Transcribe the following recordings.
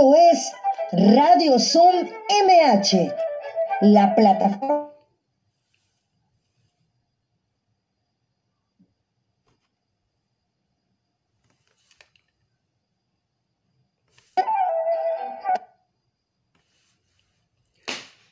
Es Radio Zoom MH, la plataforma.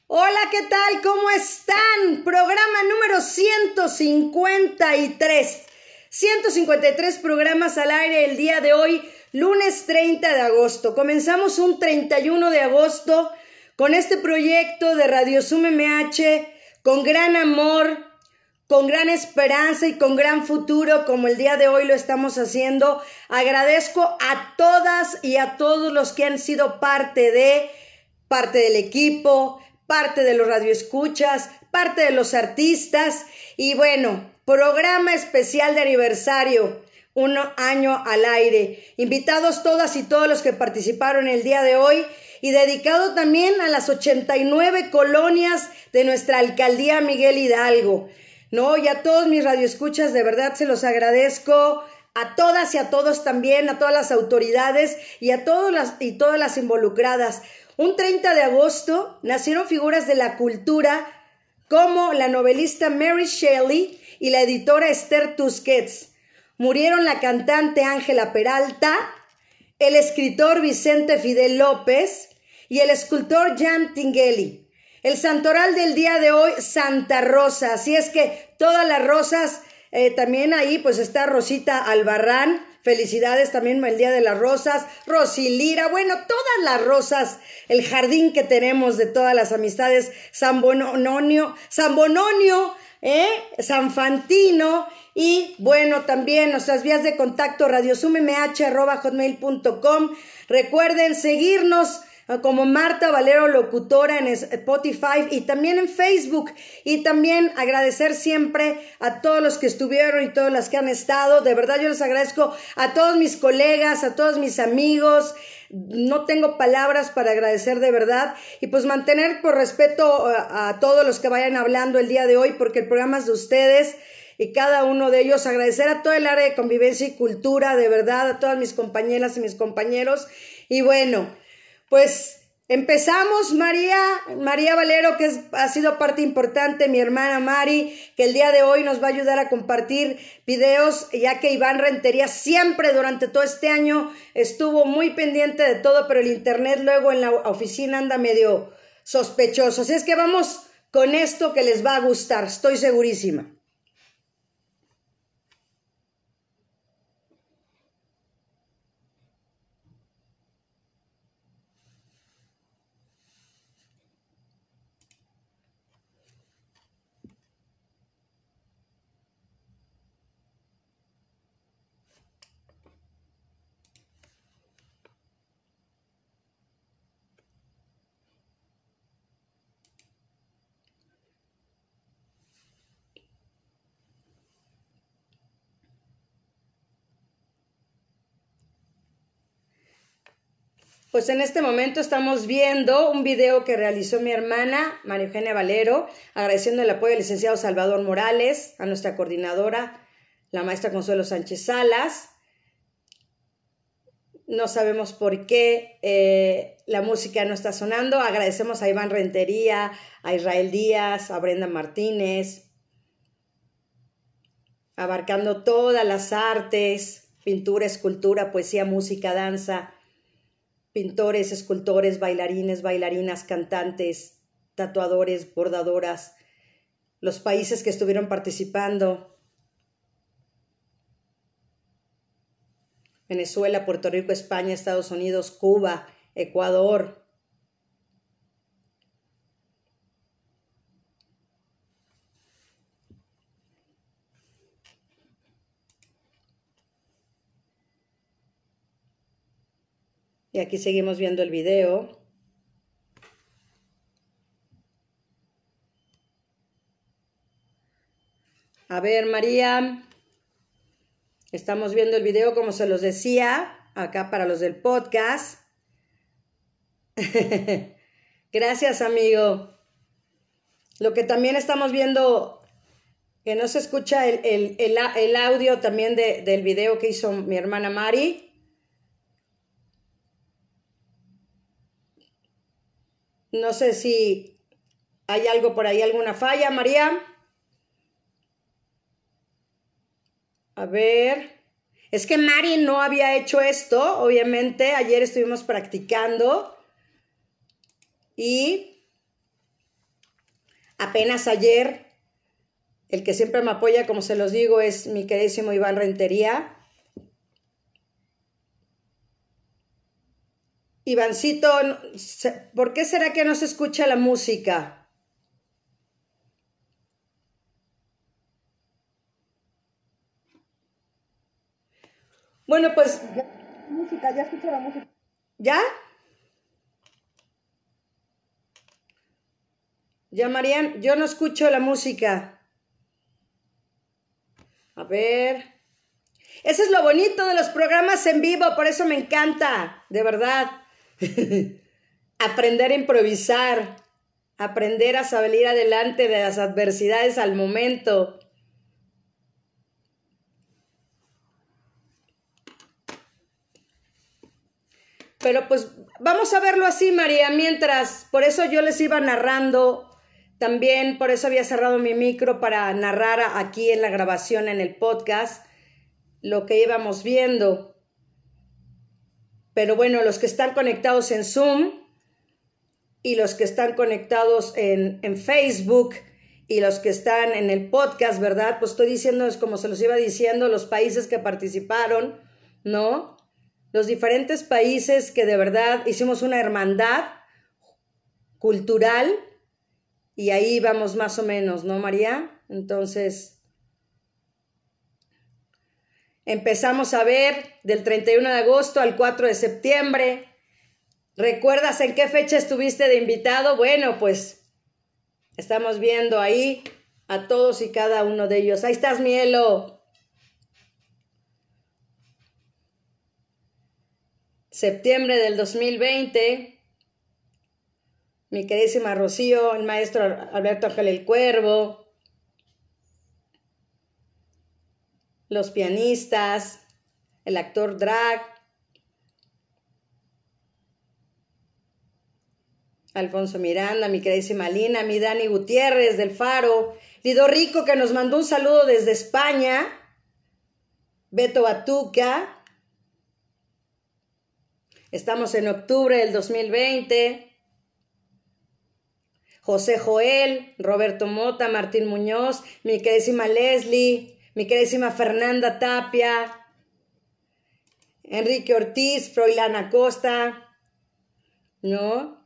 Hola, ¿qué tal? ¿Cómo están? Programa número 153. 153 programas al aire el día de hoy, lunes 30 de agosto. Comenzamos un 31 de agosto con este proyecto de Radio Sum MH con gran amor, con gran esperanza y con gran futuro como el día de hoy lo estamos haciendo. Agradezco a todas y a todos los que han sido parte de, parte del equipo, parte de los radioescuchas, parte de los artistas y bueno, programa especial de aniversario, un año al aire. Invitados todas y todos los que participaron el día de hoy y dedicado también a las 89 colonias de nuestra alcaldía Miguel Hidalgo. No, y a todos mis radioescuchas, de verdad se los agradezco a todas y a todos también, a todas las autoridades y a todas las, y todas las involucradas. Un 30 de agosto nacieron figuras de la cultura como la novelista Mary Shelley y la editora Esther Tusquets. Murieron la cantante Ángela Peralta, el escritor Vicente Fidel López y el escultor Jan Tingelli. El santoral del día de hoy, Santa Rosa. Así es que todas las rosas, eh, también ahí pues está Rosita Albarrán, Felicidades también el Día de las Rosas, Rosilira, bueno, todas las rosas, el jardín que tenemos de todas las amistades, San Bononio, San Bononio, ¿eh? San Fantino y bueno, también nuestras vías de contacto radiosummh.com. Recuerden seguirnos como Marta Valero Locutora en Spotify y también en Facebook. Y también agradecer siempre a todos los que estuvieron y todas las que han estado. De verdad yo les agradezco a todos mis colegas, a todos mis amigos. No tengo palabras para agradecer de verdad y pues mantener por respeto a, a todos los que vayan hablando el día de hoy porque el programa es de ustedes y cada uno de ellos. Agradecer a todo el área de convivencia y cultura, de verdad, a todas mis compañeras y mis compañeros. Y bueno, pues Empezamos, María, María Valero, que ha sido parte importante, mi hermana Mari, que el día de hoy nos va a ayudar a compartir videos, ya que Iván Rentería siempre durante todo este año estuvo muy pendiente de todo, pero el internet luego en la oficina anda medio sospechoso. Así es que vamos con esto que les va a gustar, estoy segurísima. Pues en este momento estamos viendo un video que realizó mi hermana, María Eugenia Valero, agradeciendo el apoyo del licenciado Salvador Morales, a nuestra coordinadora, la maestra Consuelo Sánchez Salas. No sabemos por qué eh, la música no está sonando. Agradecemos a Iván Rentería, a Israel Díaz, a Brenda Martínez, abarcando todas las artes, pintura, escultura, poesía, música, danza pintores, escultores, bailarines, bailarinas, cantantes, tatuadores, bordadoras, los países que estuvieron participando. Venezuela, Puerto Rico, España, Estados Unidos, Cuba, Ecuador, Y aquí seguimos viendo el video. A ver, María, estamos viendo el video como se los decía, acá para los del podcast. Gracias, amigo. Lo que también estamos viendo, que no se escucha el, audio también del video que hizo mi hermana Mari. No sé si hay algo por ahí, alguna falla, María. A ver. Es que Mari no había hecho esto, obviamente. Ayer estuvimos practicando. Y apenas ayer, el que siempre me apoya, como se los digo, es mi queridísimo Iván Rentería. Ivancito, ¿por qué será que no se escucha la música? Bueno, pues... música, ya escucho la música. ¿Ya? Ya, Marian, yo no escucho la música. A ver. Ese es lo bonito de los programas en vivo, por eso me encanta, de verdad. aprender a improvisar, aprender a salir adelante de las adversidades al momento. Pero pues vamos a verlo así, María, mientras, por eso yo les iba narrando, también por eso había cerrado mi micro para narrar aquí en la grabación, en el podcast, lo que íbamos viendo. Pero bueno, los que están conectados en Zoom y los que están conectados en, en Facebook y los que están en el podcast, ¿verdad? Pues estoy diciendo, es como se los iba diciendo, los países que participaron, ¿no? Los diferentes países que de verdad hicimos una hermandad cultural y ahí vamos más o menos, ¿no, María? Entonces, Empezamos a ver del 31 de agosto al 4 de septiembre. ¿Recuerdas en qué fecha estuviste de invitado? Bueno, pues estamos viendo ahí a todos y cada uno de ellos. Ahí estás, Mielo. Septiembre del 2020. Mi queridísima Rocío, el maestro Alberto Ángel el Cuervo. Los pianistas, el actor drag, Alfonso Miranda, mi queridísima Lina, mi Dani Gutiérrez del Faro, Lido Rico que nos mandó un saludo desde España, Beto Batuca, estamos en octubre del 2020, José Joel, Roberto Mota, Martín Muñoz, mi queridísima Leslie, mi queridísima Fernanda Tapia, Enrique Ortiz, Froilana Costa, ¿no?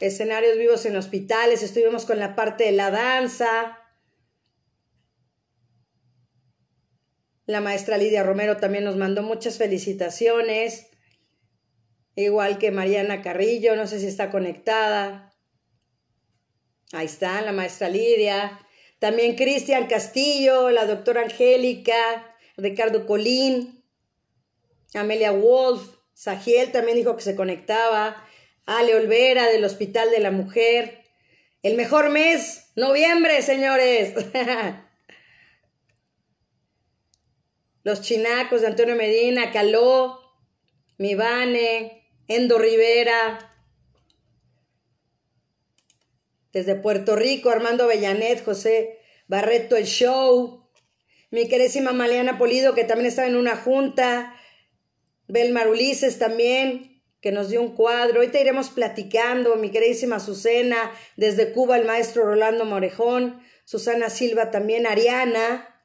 Escenarios vivos en hospitales, estuvimos con la parte de la danza. La maestra Lidia Romero también nos mandó muchas felicitaciones igual que Mariana Carrillo, no sé si está conectada. Ahí está, la maestra Lidia. También Cristian Castillo, la doctora Angélica, Ricardo Colín, Amelia Wolf, Sagiel también dijo que se conectaba, Ale Olvera del Hospital de la Mujer. El mejor mes, noviembre, señores. Los chinacos de Antonio Medina, Caló, Mivane, Endo Rivera. Desde Puerto Rico, Armando Bellanet, José Barreto, el show. Mi querísima Maliana Polido, que también estaba en una junta. Belmar Ulises también, que nos dio un cuadro. Te iremos platicando. Mi queridísima Susana, desde Cuba, el maestro Rolando Morejón. Susana Silva también, Ariana.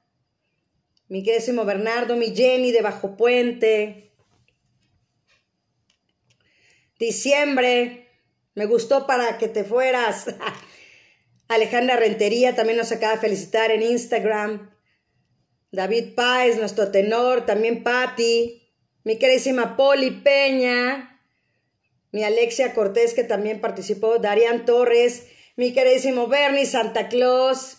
Mi queridísimo Bernardo, mi Jenny de Bajo Puente. Diciembre, me gustó para que te fueras. Alejandra Rentería también nos acaba de felicitar en Instagram. David Páez, nuestro tenor, también Patti. Mi queridísima Poli Peña. Mi Alexia Cortés, que también participó. Darian Torres. Mi queridísimo Bernie Santa Claus.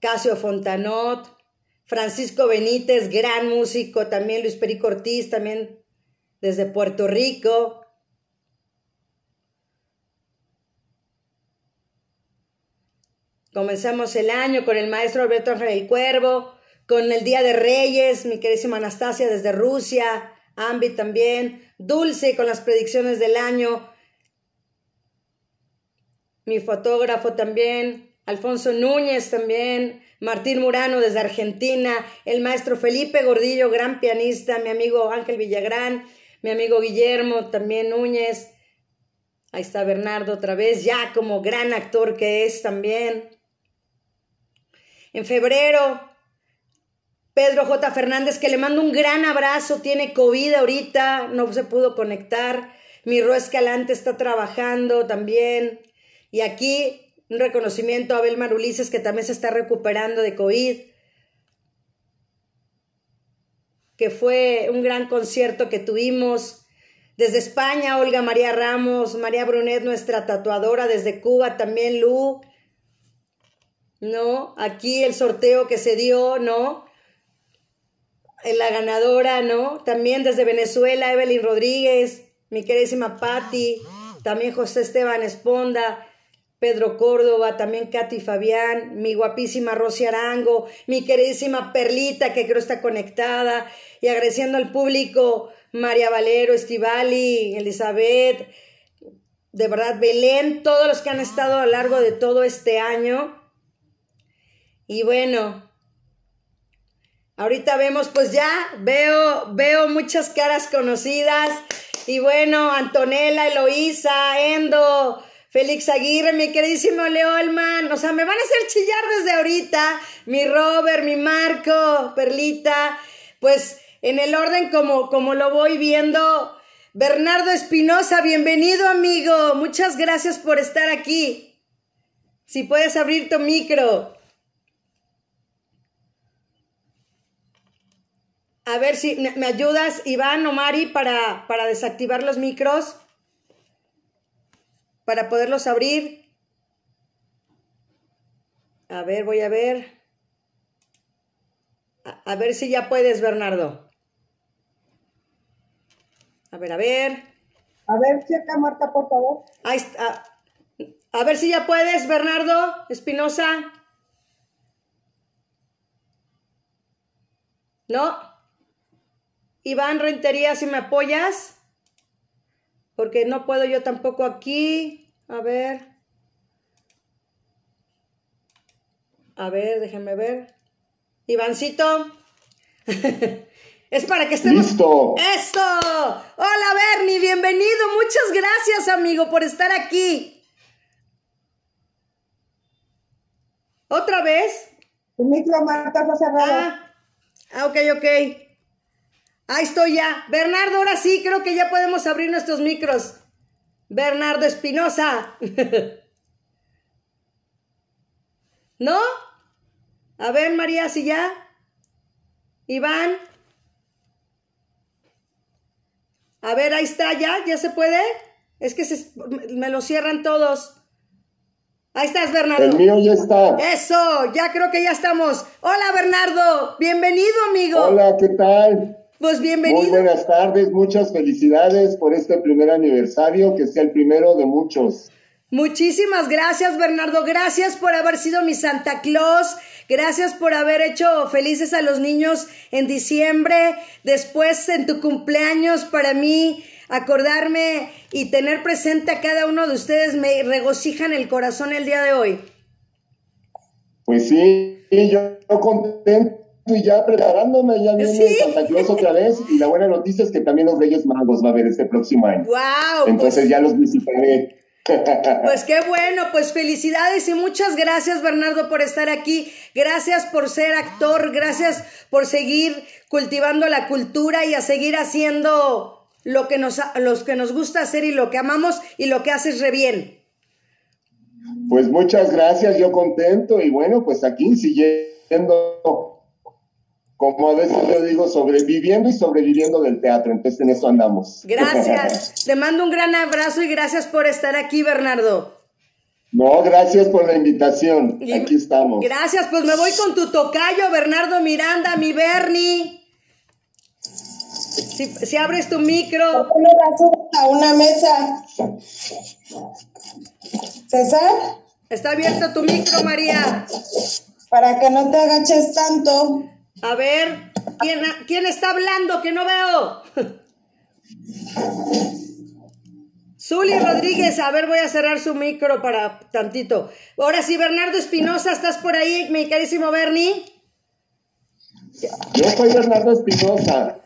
Casio Fontanot. Francisco Benítez, gran músico. También Luis Perico Ortiz, también desde Puerto Rico. Comenzamos el año con el maestro Alberto Ángel el Cuervo, con el Día de Reyes, mi queridísima Anastasia desde Rusia, Ambi también, Dulce con las predicciones del año, mi fotógrafo también, Alfonso Núñez también, Martín Murano desde Argentina, el maestro Felipe Gordillo, gran pianista, mi amigo Ángel Villagrán, mi amigo Guillermo también Núñez, ahí está Bernardo otra vez, ya como gran actor que es también. En febrero, Pedro J. Fernández, que le mando un gran abrazo, tiene COVID ahorita, no se pudo conectar. Mi Escalante está trabajando también. Y aquí un reconocimiento a Abel Marulices, que también se está recuperando de COVID. Que fue un gran concierto que tuvimos. Desde España, Olga María Ramos, María Brunet, nuestra tatuadora, desde Cuba también, Lu. ¿No? Aquí el sorteo que se dio, ¿no? La ganadora, ¿no? También desde Venezuela, Evelyn Rodríguez, mi queridísima Patti, también José Esteban Esponda, Pedro Córdoba, también Katy Fabián, mi guapísima Rosy Arango, mi queridísima Perlita, que creo está conectada, y agradeciendo al público, María Valero, Estivali, Elizabeth, de verdad, Belén, todos los que han estado a lo largo de todo este año, y bueno, ahorita vemos, pues ya veo, veo muchas caras conocidas. Y bueno, Antonella, Eloísa, Endo, Félix Aguirre, mi queridísimo Leolman. O sea, me van a hacer chillar desde ahorita. Mi Robert, mi Marco, Perlita. Pues en el orden como, como lo voy viendo. Bernardo Espinosa, bienvenido amigo. Muchas gracias por estar aquí. Si puedes abrir tu micro. A ver si me ayudas, Iván o Mari, para, para desactivar los micros, para poderlos abrir. A ver, voy a ver. A, a ver si ya puedes, Bernardo. A ver, a ver. A ver, checa, Marta, por favor. Ahí está. A ver si ya puedes, Bernardo Espinosa. ¿No? Iván Rentería, si me apoyas. Porque no puedo yo tampoco aquí. A ver. A ver, déjenme ver. Ivancito. es para que estemos. ¡Listo! ¡Eso! Hola, Bernie, bienvenido. Muchas gracias, amigo, por estar aquí. ¿Otra vez? Tu micro, Marta, está cerrado. Ah, ah, ok, ok. Ahí estoy ya. Bernardo, ahora sí, creo que ya podemos abrir nuestros micros. Bernardo Espinosa. ¿No? A ver, María, si ya. Iván. A ver, ahí está ya, ya se puede. Es que se, me lo cierran todos. Ahí estás, Bernardo. El mío ya está. Eso, ya creo que ya estamos. Hola, Bernardo. Bienvenido, amigo. Hola, ¿qué tal? Pues bienvenido. Muy buenas tardes, muchas felicidades por este primer aniversario, que sea el primero de muchos. Muchísimas gracias, Bernardo. Gracias por haber sido mi Santa Claus. Gracias por haber hecho felices a los niños en diciembre. Después, en tu cumpleaños, para mí, acordarme y tener presente a cada uno de ustedes me regocijan el corazón el día de hoy. Pues sí, yo, yo contento y ya preparándome, ya viene ¿Sí? Santa Claus otra vez. Y la buena noticia es que también los Reyes Magos va a haber este próximo año. ¡Wow! Entonces pues, ya los visitaré. pues qué bueno, pues felicidades y muchas gracias Bernardo por estar aquí. Gracias por ser actor, gracias por seguir cultivando la cultura y a seguir haciendo lo que nos, los que nos gusta hacer y lo que amamos y lo que haces re bien. Pues muchas gracias, yo contento y bueno, pues aquí siguiendo como a veces yo digo, sobreviviendo y sobreviviendo del teatro. Entonces en eso andamos. Gracias. Te mando un gran abrazo y gracias por estar aquí, Bernardo. No, gracias por la invitación. Y- Aquí estamos. Gracias, pues me voy con tu tocayo, Bernardo Miranda, mi Bernie. Si, si abres tu micro. A una mesa. César, Está abierto tu micro, María. para que no te agaches tanto. A ver, ¿quién, quién está hablando que no veo? Zuli Rodríguez, a ver, voy a cerrar su micro para tantito. Ahora sí, Bernardo Espinosa, ¿estás por ahí, mi carísimo Bernie? Yo soy Bernardo Espinosa.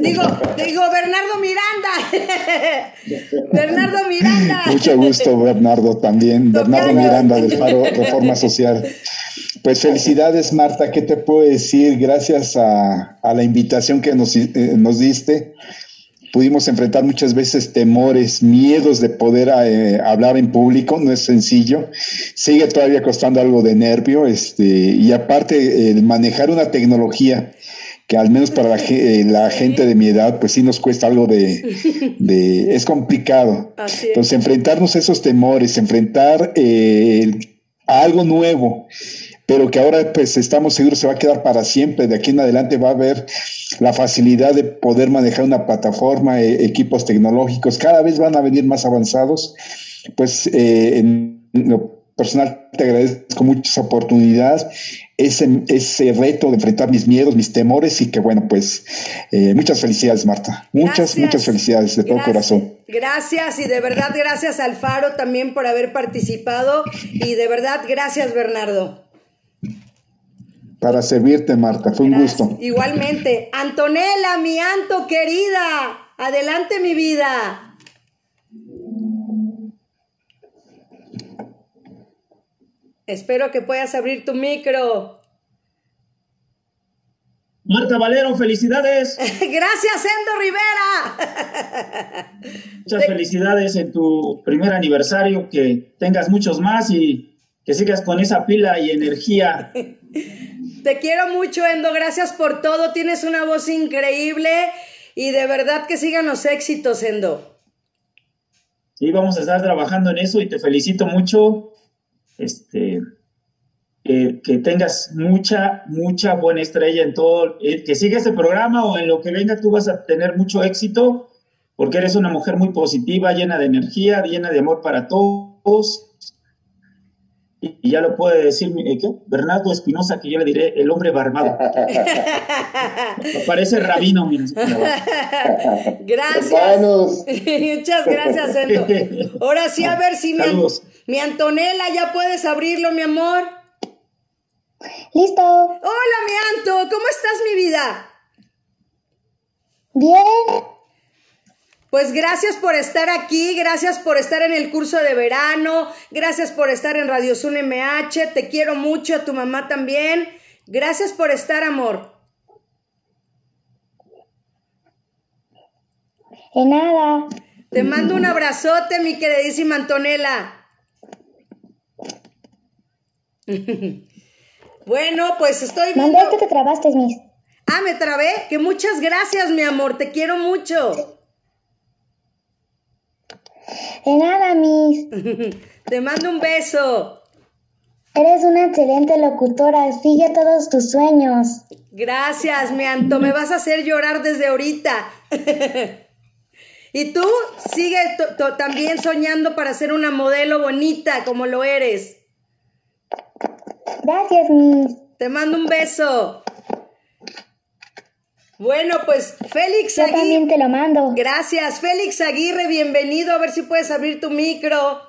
Digo, digo, Bernardo Miranda. Bernardo Miranda. Mucho gusto, Bernardo, también. Bernardo Miranda del Faro Reforma Social. Pues felicidades, Marta. ¿Qué te puedo decir? Gracias a, a la invitación que nos, eh, nos diste pudimos enfrentar muchas veces temores, miedos de poder eh, hablar en público, no es sencillo, sigue todavía costando algo de nervio, este, y aparte el manejar una tecnología que al menos para la, eh, gente de mi edad, pues sí nos cuesta algo de, de es complicado. Entonces, enfrentarnos a esos temores, enfrentar eh, a algo nuevo, pero que ahora pues estamos seguros se va a quedar para siempre. De aquí en adelante va a haber la facilidad de poder manejar una plataforma, e, equipos tecnológicos, cada vez van a venir más avanzados. Pues eh, en lo personal te agradezco muchas oportunidades, ese, ese reto de enfrentar mis miedos, mis temores y que bueno, pues eh, muchas felicidades Marta, muchas, muchas felicidades de todo corazón. Gracias y de verdad gracias al Faro también por haber participado y de verdad gracias Bernardo. Para servirte, Marta. Fue un gusto. Igualmente. Antonella, mi Anto querida. Adelante, mi vida. Espero que puedas abrir tu micro. Marta Valero, felicidades. Gracias, Endo Rivera. Muchas felicidades en tu primer aniversario, que tengas muchos más y que sigas con esa pila y energía Te quiero mucho, Endo. Gracias por todo. Tienes una voz increíble y de verdad que sigan los éxitos, Endo. Sí, vamos a estar trabajando en eso y te felicito mucho. Este, que tengas mucha, mucha buena estrella en todo, eh, que siga este programa o en lo que venga tú vas a tener mucho éxito porque eres una mujer muy positiva, llena de energía, llena de amor para todos y ya lo puede decir eh, ¿qué? Bernardo Espinosa, que yo le diré el hombre barbado. Parece rabino, Gracias. Muchas gracias, Endo. Ahora sí, a ver si mi, mi Antonella, ya puedes abrirlo, mi amor. Listo. Hola, mi Anto, ¿cómo estás, mi vida? Bien. Pues gracias por estar aquí, gracias por estar en el curso de verano, gracias por estar en Radio Sun MH, te quiero mucho, a tu mamá también. Gracias por estar, amor. De nada. Te mando un abrazote, mi queridísima Antonella. bueno, pues estoy viendo... que te trabaste, Miss. Ah, me trabé. Que muchas gracias, mi amor. Te quiero mucho. De nada, Miss. Te mando un beso. Eres una excelente locutora, sigue todos tus sueños. Gracias, mi Anto, me vas a hacer llorar desde ahorita. y tú sigue también soñando para ser una modelo bonita como lo eres. Gracias, Miss. Te mando un beso. Bueno, pues Félix Yo también te lo mando. Gracias, Félix Aguirre, bienvenido. A ver si puedes abrir tu micro.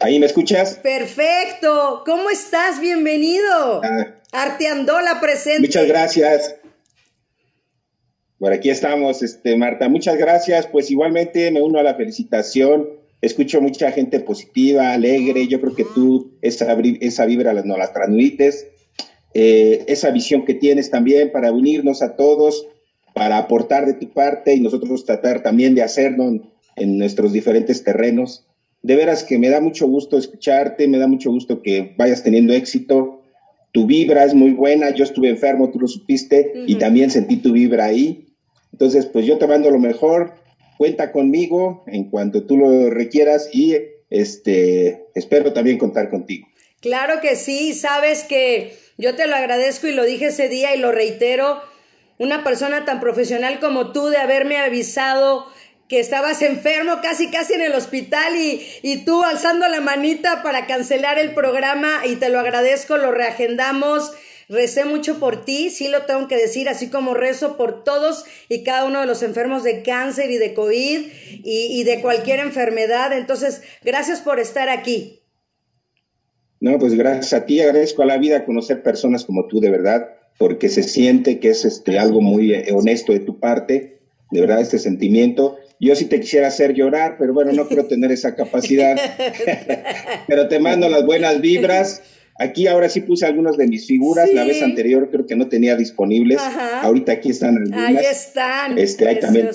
¿Ahí me escuchas? Perfecto. ¿Cómo estás? Bienvenido. Ah, Arteandola presente. Muchas gracias. Por aquí estamos, este, Marta. Muchas gracias. Pues igualmente me uno a la felicitación. Escucho mucha gente positiva, alegre. Yo creo que tú esa, esa vibra no la transmites. Eh, esa visión que tienes también para unirnos a todos, para aportar de tu parte y nosotros tratar también de hacerlo en, nuestros diferentes terrenos. De veras que me da mucho gusto escucharte, me da mucho gusto que vayas teniendo éxito. Tu vibra es muy buena, yo estuve enfermo, tú lo supiste, y también sentí tu vibra ahí. Entonces, pues yo te mando lo mejor, cuenta conmigo en cuanto tú lo requieras y este, espero también contar contigo. Claro que sí, sabes que yo te lo agradezco y lo dije ese día y lo reitero. Una persona tan profesional como tú de haberme avisado que estabas enfermo, casi casi en el hospital y, y tú alzando la manita para cancelar el programa y te lo agradezco, lo reagendamos. Recé mucho por ti, sí lo tengo que decir, así como rezo por todos y cada uno de los enfermos de cáncer y de COVID y, y de cualquier enfermedad. Entonces, gracias por estar aquí. No, pues gracias a ti, agradezco a la vida conocer personas como tú, de verdad, porque se siente que es este algo muy eh, honesto de tu parte, de verdad, este sentimiento. Yo sí te quisiera hacer llorar, pero bueno, no creo tener esa capacidad. pero te mando las buenas vibras. Aquí ahora sí puse algunas de mis figuras, la vez anterior creo que no tenía disponibles. Ahorita aquí están algunas. Ahí están, este, ahí también,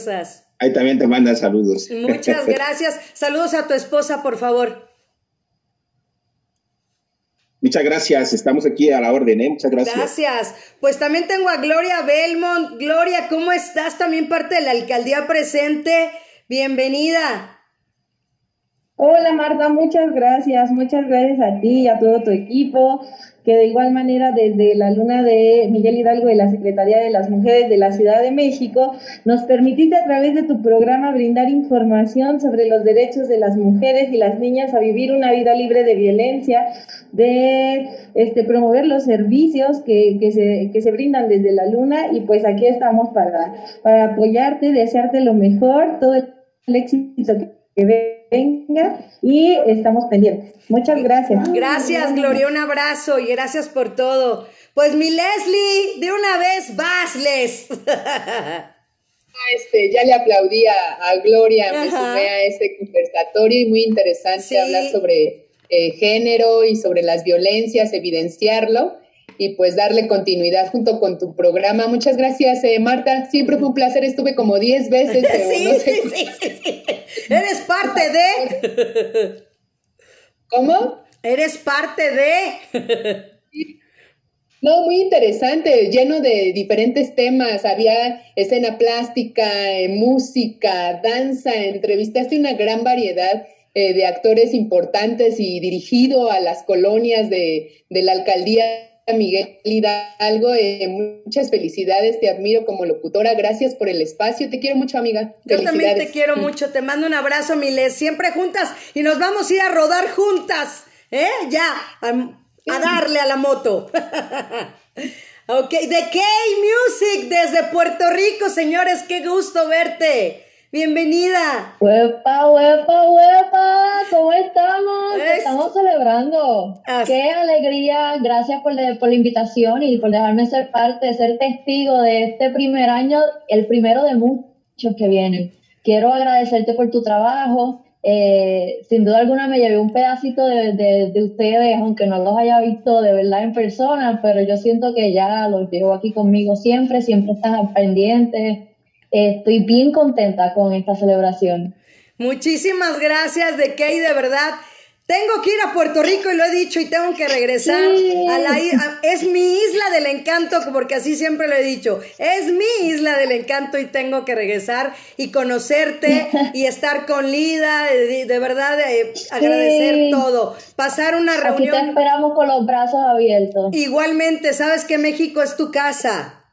ahí también te mandan saludos. Muchas gracias. Saludos a tu esposa, por favor. Muchas gracias, estamos aquí a la orden, ¿eh? Muchas gracias. Gracias. Pues también tengo a Gloria Belmont. Gloria, ¿cómo estás? También parte de la alcaldía presente. Bienvenida. Hola Marta, muchas gracias, muchas gracias a ti y a todo tu equipo que de igual manera desde la luna de Miguel Hidalgo de la Secretaría de las Mujeres de la Ciudad de México nos permitiste a través de tu programa brindar información sobre los derechos de las mujeres y las niñas a vivir una vida libre de violencia, de este, promover los servicios que, se, brindan desde la luna y pues aquí estamos para, apoyarte, desearte lo mejor, todo el éxito que venga y estamos pendientes. Muchas gracias. Gracias, Gloria, un abrazo y gracias por todo. Pues mi Leslie, de una vez, vasles. Este, ya le aplaudí a, Gloria, me sumé a este conversatorio y muy interesante hablar sobre eh, género y sobre las violencias, evidenciarlo y pues darle continuidad junto con tu programa. Muchas gracias, eh, Marta. Siempre fue un placer, estuve como 10 veces. sí, sí, sí, Eres parte de... ¿Cómo? Eres parte de... No, muy interesante, lleno de diferentes temas. Había escena plástica, eh, música, danza, entrevistaste una gran variedad eh, de actores importantes y dirigido a las colonias de, de la alcaldía Miguel Hidalgo, eh, muchas felicidades, te admiro como locutora, gracias por el espacio, te quiero mucho amiga. Yo también te quiero mucho, te mando un abrazo, Miles, siempre juntas y nos vamos a ir a rodar juntas, ¿eh? Ya, a, darle a la moto. ok, de K-Music desde Puerto Rico, señores, qué gusto verte. Bienvenida. Huepa, huepa, huepa, ¿cómo estamos? Estamos celebrando. Qué alegría, gracias por, por, la invitación y por dejarme ser parte, ser testigo de este primer año, el primero de muchos que vienen. Quiero agradecerte por tu trabajo. Eh, sin duda alguna me llevé un pedacito de, de, de, ustedes, aunque no los haya visto de verdad en persona, pero yo siento que ya los llevo aquí conmigo siempre, siempre están pendientes estoy bien contenta con esta celebración. Muchísimas gracias de Kay, de verdad. Tengo que ir a Puerto Rico y lo he dicho y tengo que regresar a la es mi isla del encanto porque así siempre lo he dicho. Es mi isla del encanto y tengo que regresar y conocerte y estar con Lida, de, verdad agradecer todo, pasar una reunión. Aquí te esperamos con los brazos abiertos. Igualmente, sabes que México es tu casa.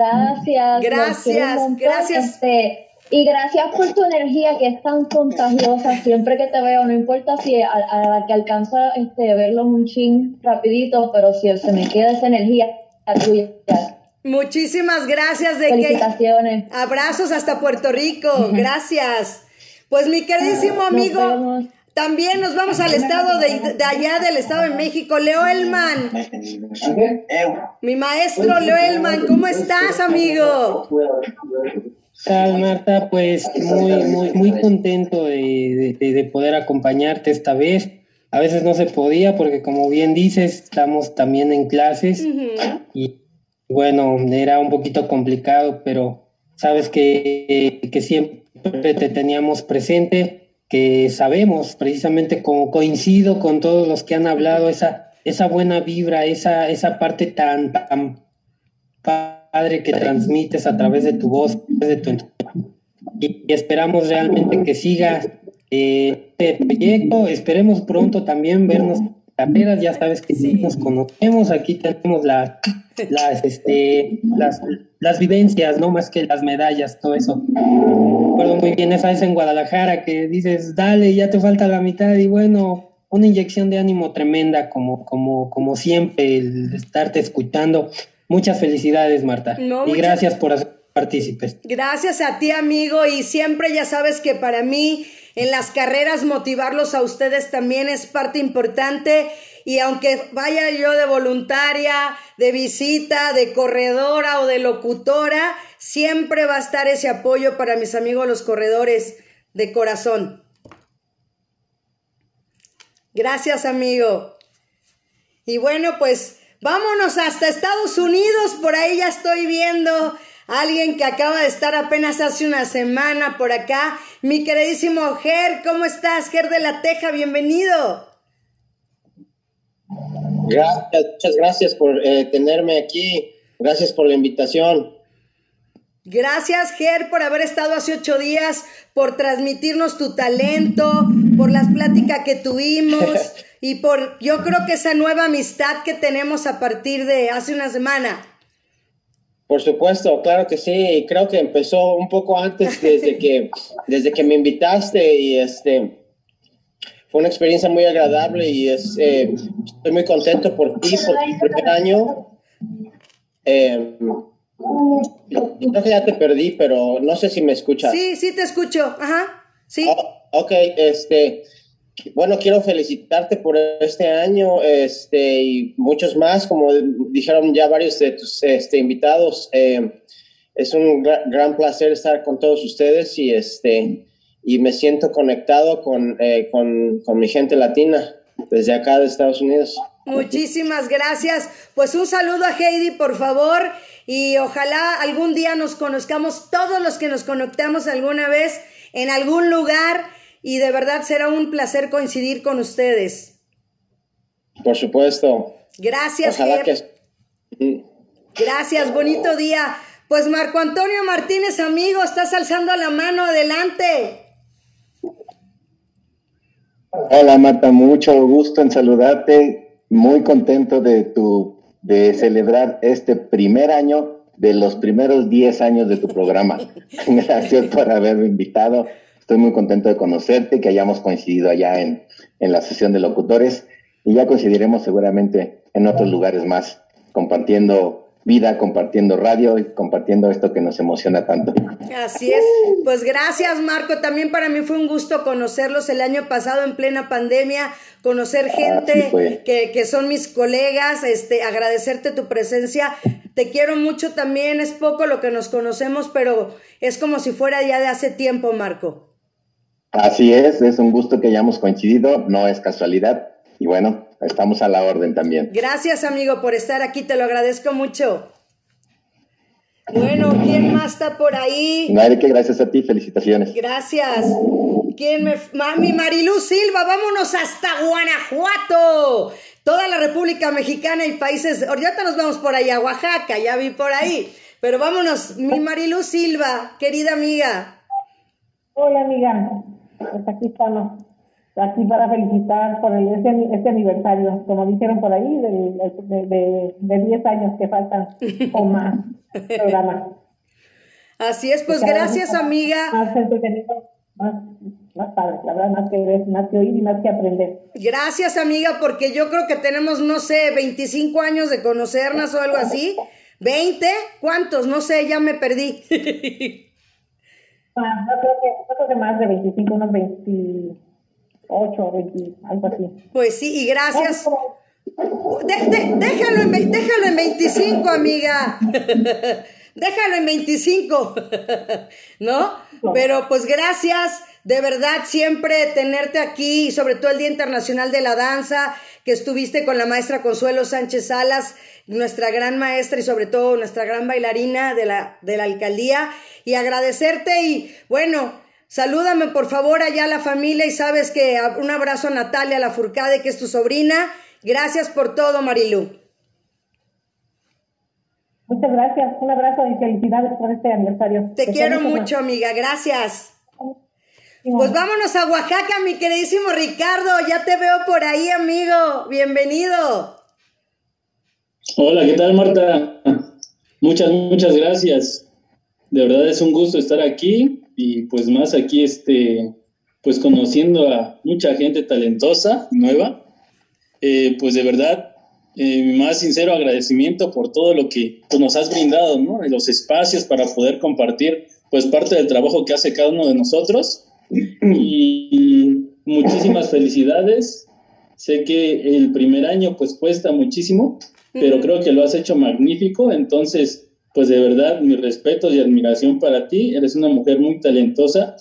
Gracias. Gracias, gracias. Este, y gracias por tu energía que es tan contagiosa. Siempre que te veo, no importa si a, la que alcanza este, verlo un chin rapidito, pero si se me queda esa energía tuya. Muchísimas gracias de Felicitaciones. abrazos hasta Puerto Rico. Gracias. Pues mi queridísimo amigo. También nos vamos al estado de, allá, del estado de México, Leo Elman. Mi maestro Leo Elman, ¿cómo estás, amigo? Tal, Marta, pues muy, muy, muy contento de, poder acompañarte esta vez. A veces no se podía porque, como bien dices, estamos también en clases y bueno, era un poquito complicado, pero sabes que, que siempre te teníamos presente que sabemos, precisamente como coincido con todos los que han hablado, esa, esa buena vibra, esa, esa parte tan, tan padre que transmites a través de tu voz, de tu y, esperamos realmente que siga eh, este proyecto, esperemos pronto también vernos carreras, ya sabes que nos conocemos, aquí tenemos las, este, las, las vivencias, no más que las medallas, todo eso. Recuerdo muy bien esa vez en Guadalajara que dices, dale, ya te falta la mitad y bueno, una inyección de ánimo tremenda como, como, como siempre, el estarte escuchando. Muchas felicidades, Marta. y gracias por hacer partícipes. Gracias a ti, amigo, y siempre ya sabes que para mí en las carreras motivarlos a ustedes también es parte importante y aunque vaya yo de voluntaria, de visita, de corredora o de locutora, siempre va a estar ese apoyo para mis amigos los corredores de corazón. Gracias, amigo. Y bueno, pues vámonos hasta Estados Unidos, por ahí ya estoy viendo alguien que acaba de estar apenas hace una semana por acá. Mi queridísimo Ger, ¿cómo estás? Ger de la Teja, bienvenido. Gracias, muchas gracias por eh, tenerme aquí. Gracias por la invitación. Gracias, Ger, por haber estado hace ocho días, por transmitirnos tu talento, por las pláticas que tuvimos y por, yo creo que esa nueva amistad que tenemos a partir de hace una semana. Por supuesto, claro que sí. Creo que empezó un poco antes desde que, desde que me invitaste y este fue una experiencia muy agradable y es, eh, estoy muy contento por ti, por tu primer año. Eh, creo que ya te perdí, pero no sé si me escuchas. Sí, sí te escucho. Ajá. Sí. Oh, ok, este, bueno, quiero felicitarte por este año este, y muchos más, como dijeron ya varios de tus este, invitados. Eh, es un gran placer estar con todos ustedes y, este, y me siento conectado con, eh, con, con mi gente latina desde acá de Estados Unidos. Muchísimas gracias. Pues un saludo a Heidi, por favor, y ojalá algún día nos conozcamos todos los que nos conectamos alguna vez en algún lugar y de verdad será un placer coincidir con ustedes. Por supuesto. Gracias, Gracias, bonito día. Pues Marco Antonio Martínez, amigo, estás alzando la mano, adelante. Hola Marta, mucho gusto en saludarte, muy contento de tu de celebrar este primer año de los primeros 10 años de tu programa. Gracias por haberme invitado. Estoy muy contento de conocerte, que hayamos coincidido allá en, en la sesión de locutores y ya coincidiremos seguramente en otros lugares más, compartiendo vida, compartiendo radio y compartiendo esto que nos emociona tanto. Así es. Pues gracias, Marco. También para mí fue un gusto conocerlos el año pasado en plena pandemia, conocer gente que, que, son mis colegas, este, agradecerte tu presencia. Te quiero mucho también. Es poco lo que nos conocemos, pero es como si fuera ya de hace tiempo, Marco. Así es, es un gusto que hayamos coincidido, no es casualidad. Y bueno, estamos a la orden también. Gracias, amigo, por estar aquí, te lo agradezco mucho. Bueno, ¿quién más está por ahí? No, que gracias a ti, felicitaciones. Gracias. ¿Quién me... Mami Marilú Silva, vámonos hasta Guanajuato. Toda la República Mexicana y países... Ahorita nos vamos por allá, Oaxaca, ya vi por ahí. Pero vámonos, mi Marilú Silva, querida amiga. Hola, amiga. Pues aquí estamos, aquí para felicitar por el, este, este aniversario, como dijeron por ahí, de, de, 10 años que faltan o más programa. Así es, pues gracias, amiga. Más entretenido, más, más padre, la verdad, más que ver, más que oír y más que aprender. Gracias, amiga, porque yo creo que tenemos, no sé, 25 años de conocernos o algo así. ¿20? ¿Cuántos? No sé, ya me perdí. Ah, yo creo que, creo que más de 25, unos 28, 20, algo así. Pues sí, y gracias. déjalo, en, déjalo en 25, amiga. déjalo en 25, ¿no? Pero pues gracias, de verdad, siempre tenerte aquí, sobre todo el Día Internacional de la Danza, que estuviste con la maestra Consuelo Sánchez Salas, nuestra gran maestra y sobre todo nuestra gran bailarina de la, de la alcaldía, y agradecerte y bueno, salúdame por favor allá a la familia y sabes que un abrazo a Natalia La Furcade, que es tu sobrina. Gracias por todo, Marilu. Muchas gracias, un abrazo y felicidades por este aniversario. Te quiero mucho, amiga, gracias. Pues vámonos a Oaxaca, mi queridísimo Ricardo. Ya te veo por ahí, amigo. Bienvenido. Hola, ¿qué tal, Marta? Muchas, muchas gracias. De verdad es un gusto estar aquí y pues más aquí, este, pues conociendo a mucha gente talentosa, nueva. Eh, pues de verdad, eh, mi más sincero agradecimiento por todo lo que pues, nos has brindado, ¿no? Los espacios para poder compartir, pues parte del trabajo que hace cada uno de nosotros. Y muchísimas felicidades. Sé que el primer año pues cuesta muchísimo, pero creo que lo has hecho magnífico. Entonces, pues de verdad, mi respeto y admiración para ti. Eres una mujer muy talentosa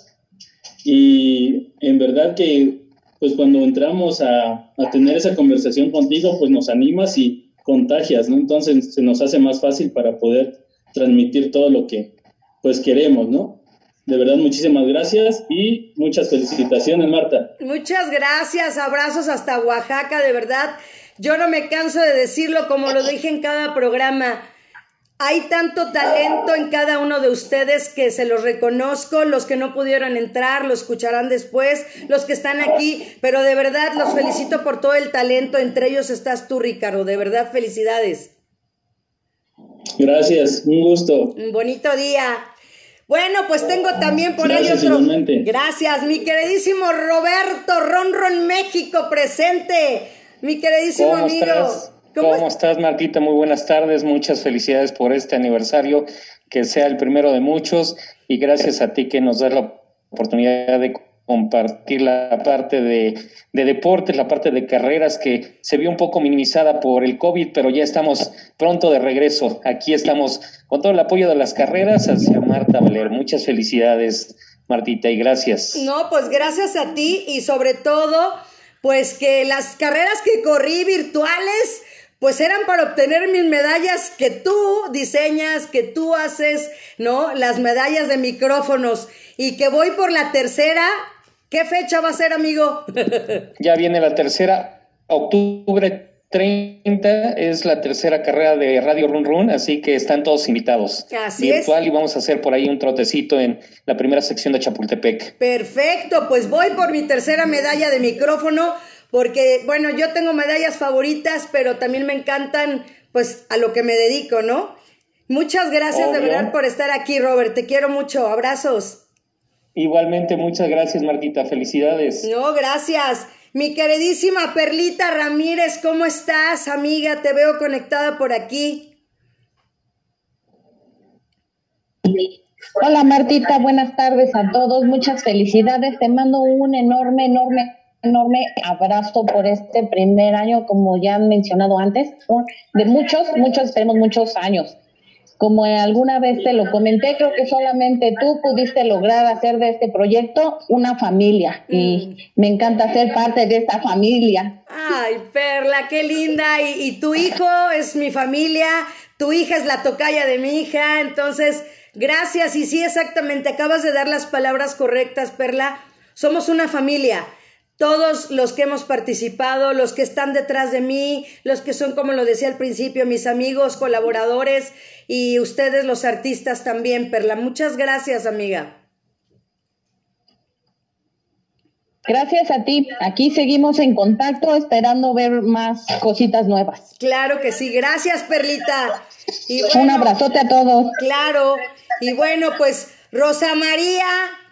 y en verdad que pues cuando entramos a, a, tener esa conversación contigo, pues nos animas y contagias, ¿no? Entonces se nos hace más fácil para poder transmitir todo lo que pues queremos, ¿no? De verdad, muchísimas gracias y muchas felicitaciones, Marta. Muchas gracias, abrazos hasta Oaxaca, de verdad. Yo no me canso de decirlo como lo dije en cada programa. Hay tanto talento en cada uno de ustedes que se los reconozco, los que no pudieron entrar, lo escucharán después, los que están aquí, pero de verdad los felicito por todo el talento, entre ellos estás tú, Ricardo, de verdad felicidades. Gracias, un gusto. Un bonito día. Bueno, pues tengo también por ahí otro. Gracias, mi queridísimo Roberto Ronron México presente. Mi queridísimo amigo. ¿Cómo, estás, Martita? Muy buenas tardes. Muchas felicidades por este aniversario, que sea el primero de muchos. Y gracias a ti que nos das la oportunidad de compartir la parte de, de, deportes, la parte de carreras que se vio un poco minimizada por el COVID, pero ya estamos pronto de regreso. Aquí estamos con todo el apoyo de las carreras hacia Marta Valer. Muchas felicidades, Martita, y gracias. No, pues gracias a ti y sobre todo, pues que las carreras que corrí virtuales pues eran para obtener mis medallas que tú diseñas, que tú haces, ¿no? Las medallas de micrófonos y que voy por la tercera. ¿Qué fecha va a ser, amigo? ya viene la tercera, octubre 30 es la tercera carrera de Radio Run Run, así que están todos invitados. Así Virtual y vamos a hacer por ahí un trotecito en la primera sección de Chapultepec. Perfecto, pues voy por mi tercera medalla de micrófono porque, bueno, yo tengo medallas favoritas, pero también me encantan, pues, a lo que me dedico, ¿no? Muchas gracias de verdad por estar aquí, Robert. Te quiero mucho. Abrazos. Igualmente, muchas gracias, Martita. Felicidades. No, gracias. Mi queridísima Perlita Ramírez, ¿cómo estás, amiga? Te veo conectada por aquí. Hola, Martita. Buenas tardes a todos. Muchas felicidades. Te mando un enorme, enorme enorme abrazo por este primer año, como ya han mencionado antes, de muchos, muchos, esperemos muchos años. Como alguna vez te lo comenté, creo que solamente tú pudiste lograr hacer de este proyecto una familia y mm. me encanta ser parte de esta familia. Ay, Perla, qué linda. Y, y tu hijo es mi familia, tu hija es la tocaya de mi hija, entonces, gracias. Y sí, exactamente, acabas de dar las palabras correctas, Perla. Somos una familia todos los que hemos participado, los que están detrás de mí, los que son, como lo decía al principio, mis amigos, colaboradores y ustedes los artistas también, Perla. Muchas gracias, amiga. Gracias a ti. Aquí seguimos en contacto esperando ver más cositas nuevas. Claro que sí. Gracias, Perlita. Y Un abrazote a todos. Claro. Y bueno, pues Rosa María,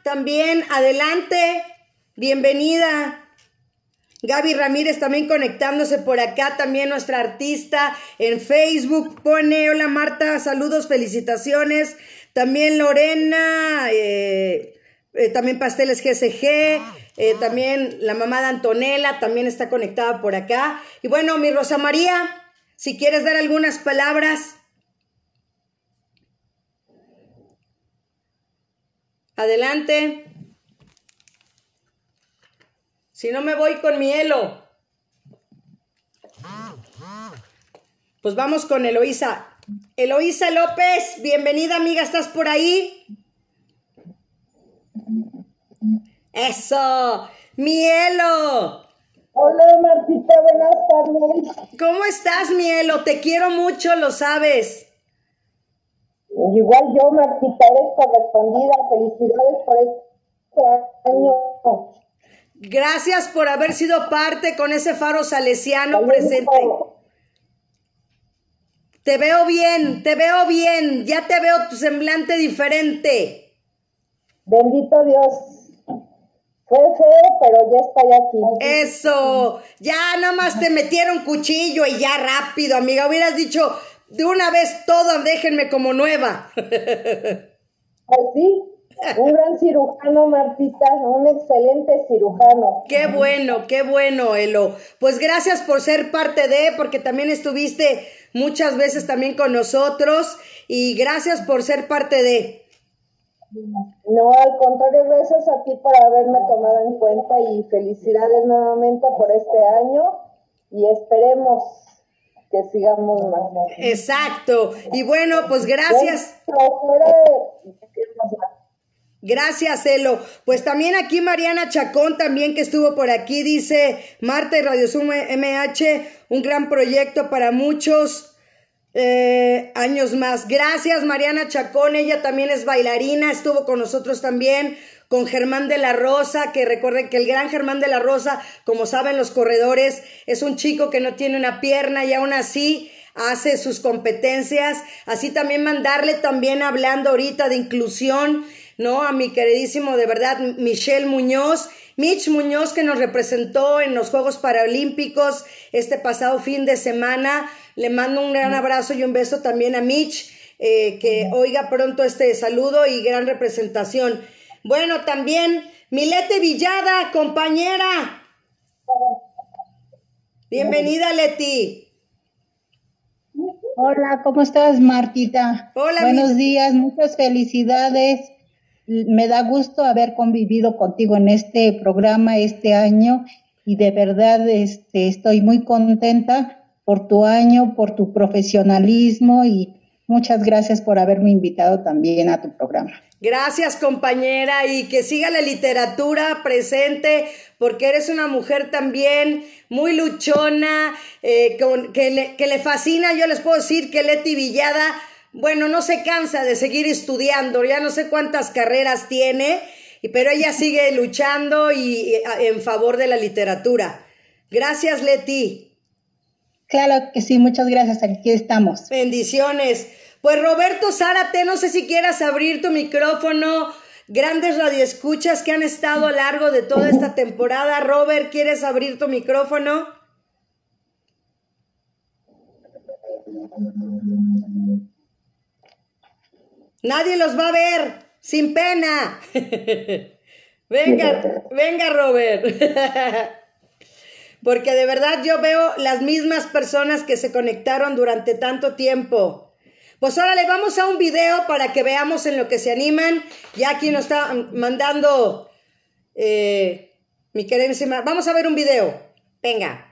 también adelante. Bienvenida. Gaby Ramírez también conectándose por acá, también nuestra artista en Facebook. Pone, hola Marta, saludos, felicitaciones. También Lorena, eh, eh, también Pasteles GSG, eh, también la mamá de Antonella también está conectada por acá. Y bueno, mi Rosa María, si quieres dar algunas palabras. Adelante. Si no me voy con mi Elo. Pues vamos con Eloísa. Eloísa López, bienvenida amiga, ¿estás por ahí? Eso, Mielo. Hola Martita, buenas tardes. ¿Cómo estás, Mielo? Te quiero mucho, lo sabes. Igual yo, Martita, eres correspondida. Felicidades por este año. Gracias por haber sido parte con ese faro salesiano presente. Te veo bien, te veo bien, ya te veo tu semblante diferente. Bendito Dios. Fue feo, pero ya estoy aquí. Eso, ya nada más te metieron cuchillo y ya rápido, amiga. Hubieras dicho de una vez todo, déjenme como nueva. Así, un gran cirujano, Martita, un excelente cirujano. Qué bueno, qué bueno, Elo. Pues gracias por ser parte de, porque también estuviste muchas veces también con nosotros y gracias por ser parte de. No, al contrario, gracias a ti por haberme tomado en cuenta y felicidades nuevamente por este año y esperemos que sigamos más. Exacto. Y bueno, pues gracias. Gracias, Elo. Pues también aquí Mariana Chacón, también que estuvo por aquí, dice Marta y Radio Zoom MH, un gran proyecto para muchos. Eh, años más. Gracias, Mariana Chacón. Ella también es bailarina, estuvo con nosotros también, con Germán de la Rosa, que recuerden que el gran Germán de la Rosa, como saben los corredores, es un chico que no tiene una pierna y aún así hace sus competencias. Así también mandarle también hablando ahorita de inclusión, ¿no? A mi queridísimo, de verdad, Michelle Muñoz. Mitch Muñoz que nos representó en los Juegos Paralímpicos este pasado fin de semana. Le mando un gran abrazo y un beso también a Mitch, eh, que oiga pronto este saludo y gran representación. Bueno, también Milete Villada, compañera. Bienvenida, Leti. Hola, ¿cómo estás, Martita? Hola. Buenos días, muchas felicidades. Me da gusto haber convivido contigo en este programa este año y de verdad este, estoy muy contenta por tu año, por tu profesionalismo y muchas gracias por haberme invitado también a tu programa. Gracias compañera y que siga la literatura presente porque eres una mujer también muy luchona, eh, que, le, que le fascina, yo les puedo decir que Leti Villada, bueno, no se cansa de seguir estudiando, ya no sé cuántas carreras tiene, pero ella sigue luchando y en favor de la literatura. Gracias Leti. Claro que sí, muchas gracias, aquí estamos. Bendiciones. Pues Roberto Zárate, no sé si quieras abrir tu micrófono. Grandes radioescuchas que han estado a lo largo de toda esta temporada. Robert, ¿quieres abrir tu micrófono? Nadie los va a ver, sin pena. venga, venga, Robert. porque de verdad yo veo las mismas personas que se conectaron durante tanto tiempo. Pues ahora le vamos a un video para que veamos en lo que se animan. Ya aquí nos está mandando eh, mi querida. Vamos a ver un video. Venga.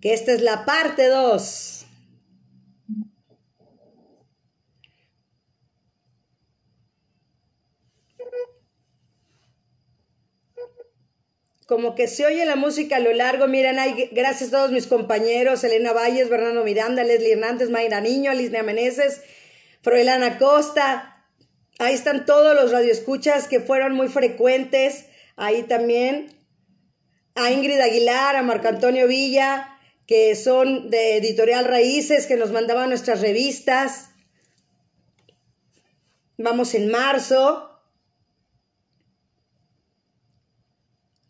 Que esta es la parte 2. Como que se oye la música a lo largo, miren, hay, gracias a todos mis compañeros, Elena Valles, Bernardo Miranda, Leslie Hernández, Mayra Niño, Alicia Meneses, Froilana Costa, ahí están todos los radioescuchas que fueron muy frecuentes, ahí también, a Ingrid Aguilar, a Marco Antonio Villa, que son de Editorial Raíces, que nos mandaban nuestras revistas. Vamos en marzo.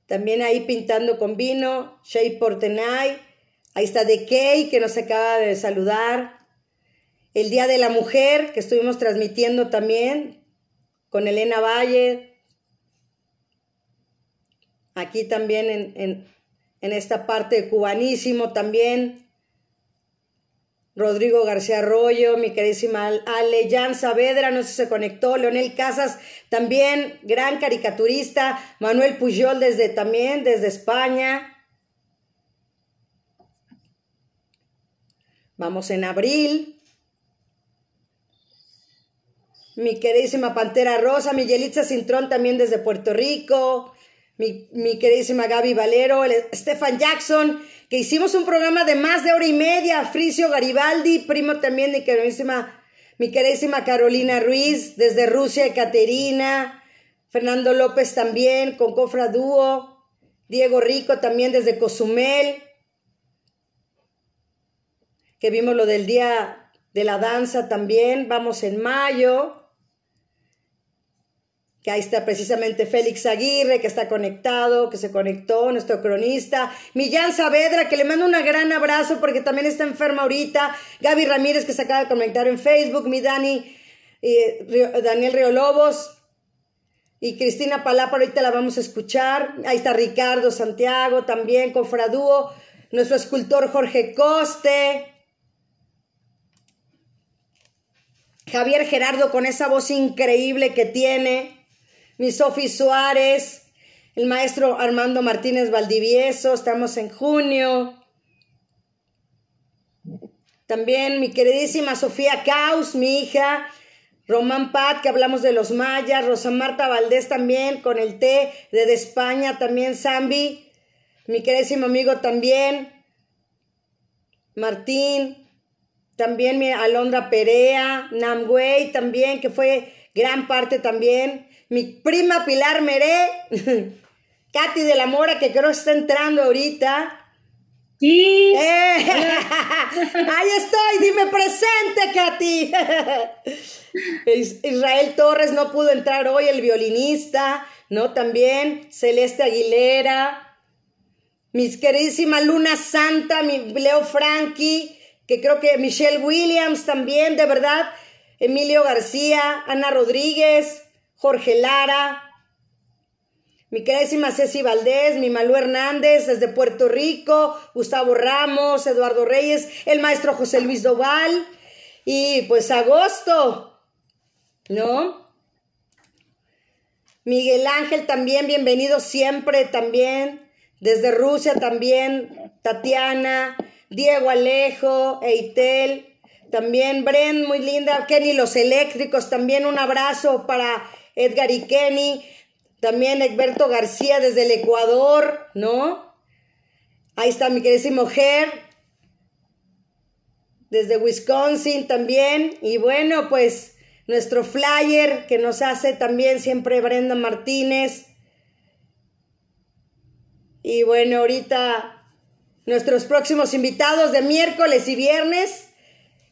También ahí pintando con vino, Shea Portenay. Ahí está De Kay, que nos acaba de saludar. El Día de la Mujer, que estuvimos transmitiendo también con Elena Valle, aquí también en, esta parte cubanísimo también. Rodrigo García Arroyo, mi queridísima Ale, Jan Saavedra, no sé si se conectó, Leonel Casas, también gran caricaturista, Manuel Pujol desde también, desde España. Vamos en abril. Mi queridísima Pantera Rosa, mi Yelitza Cintrón también desde Puerto Rico. Mi, queridísima Gaby Valero, Stefan Jackson, que hicimos un programa de más de hora y media, Fricio Garibaldi, primo también de queridísima, mi queridísima Carolina Ruiz, desde Rusia, Ekaterina, Fernando López también, con Cofra Dúo, Diego Rico también desde Cozumel, que vimos lo del día de la danza también, vamos en mayo, que ahí está precisamente Félix Aguirre, que está conectado, que se conectó, nuestro cronista, Millán Saavedra, que le mando un gran abrazo porque también está enferma ahorita, Gaby Ramírez, que se acaba de conectar en Facebook, mi Dani, eh, Daniel Río Lobos, y Cristina Palapa, ahorita la vamos a escuchar, ahí está Ricardo Santiago también, con Fradúo, nuestro escultor Jorge Coste, Javier Gerardo con esa voz increíble que tiene, mi Sofi Suárez, el maestro Armando Martínez Valdivieso, estamos en junio. También mi queridísima Sofía Caus, mi hija, Román Pat, que hablamos de los mayas, Rosa Marta Valdés también, con el té de España, también Zambi, mi queridísimo amigo también, Martín, también mi Alondra Perea, Namway también, que fue gran parte también, mi prima Pilar Meré, Katy de la Mora, que creo está entrando ahorita. Sí. Eh, ahí estoy, dime presente, Katy. Israel Torres no pudo entrar hoy, el violinista, ¿no? También Celeste Aguilera, mis queridísima Luna Santa, mi Leo Frankie, que creo que Michelle Williams también, de verdad, Emilio García, Ana Rodríguez, Jorge Lara, mi queridísima Ceci Valdés, mi Malú Hernández desde Puerto Rico, Gustavo Ramos, Eduardo Reyes, el maestro José Luis Doval y pues agosto, ¿no? Miguel Ángel también, bienvenido siempre también, desde Rusia también, Tatiana, Diego Alejo, Eitel, también Bren, muy linda, Kenny Los Eléctricos, también un abrazo para Edgar y Kenny, también Egberto García desde el Ecuador, ¿no? Ahí está mi queridísimo Ger, desde Wisconsin también. Y bueno, pues nuestro flyer que nos hace también siempre Brenda Martínez. Y bueno, ahorita nuestros próximos invitados de miércoles y viernes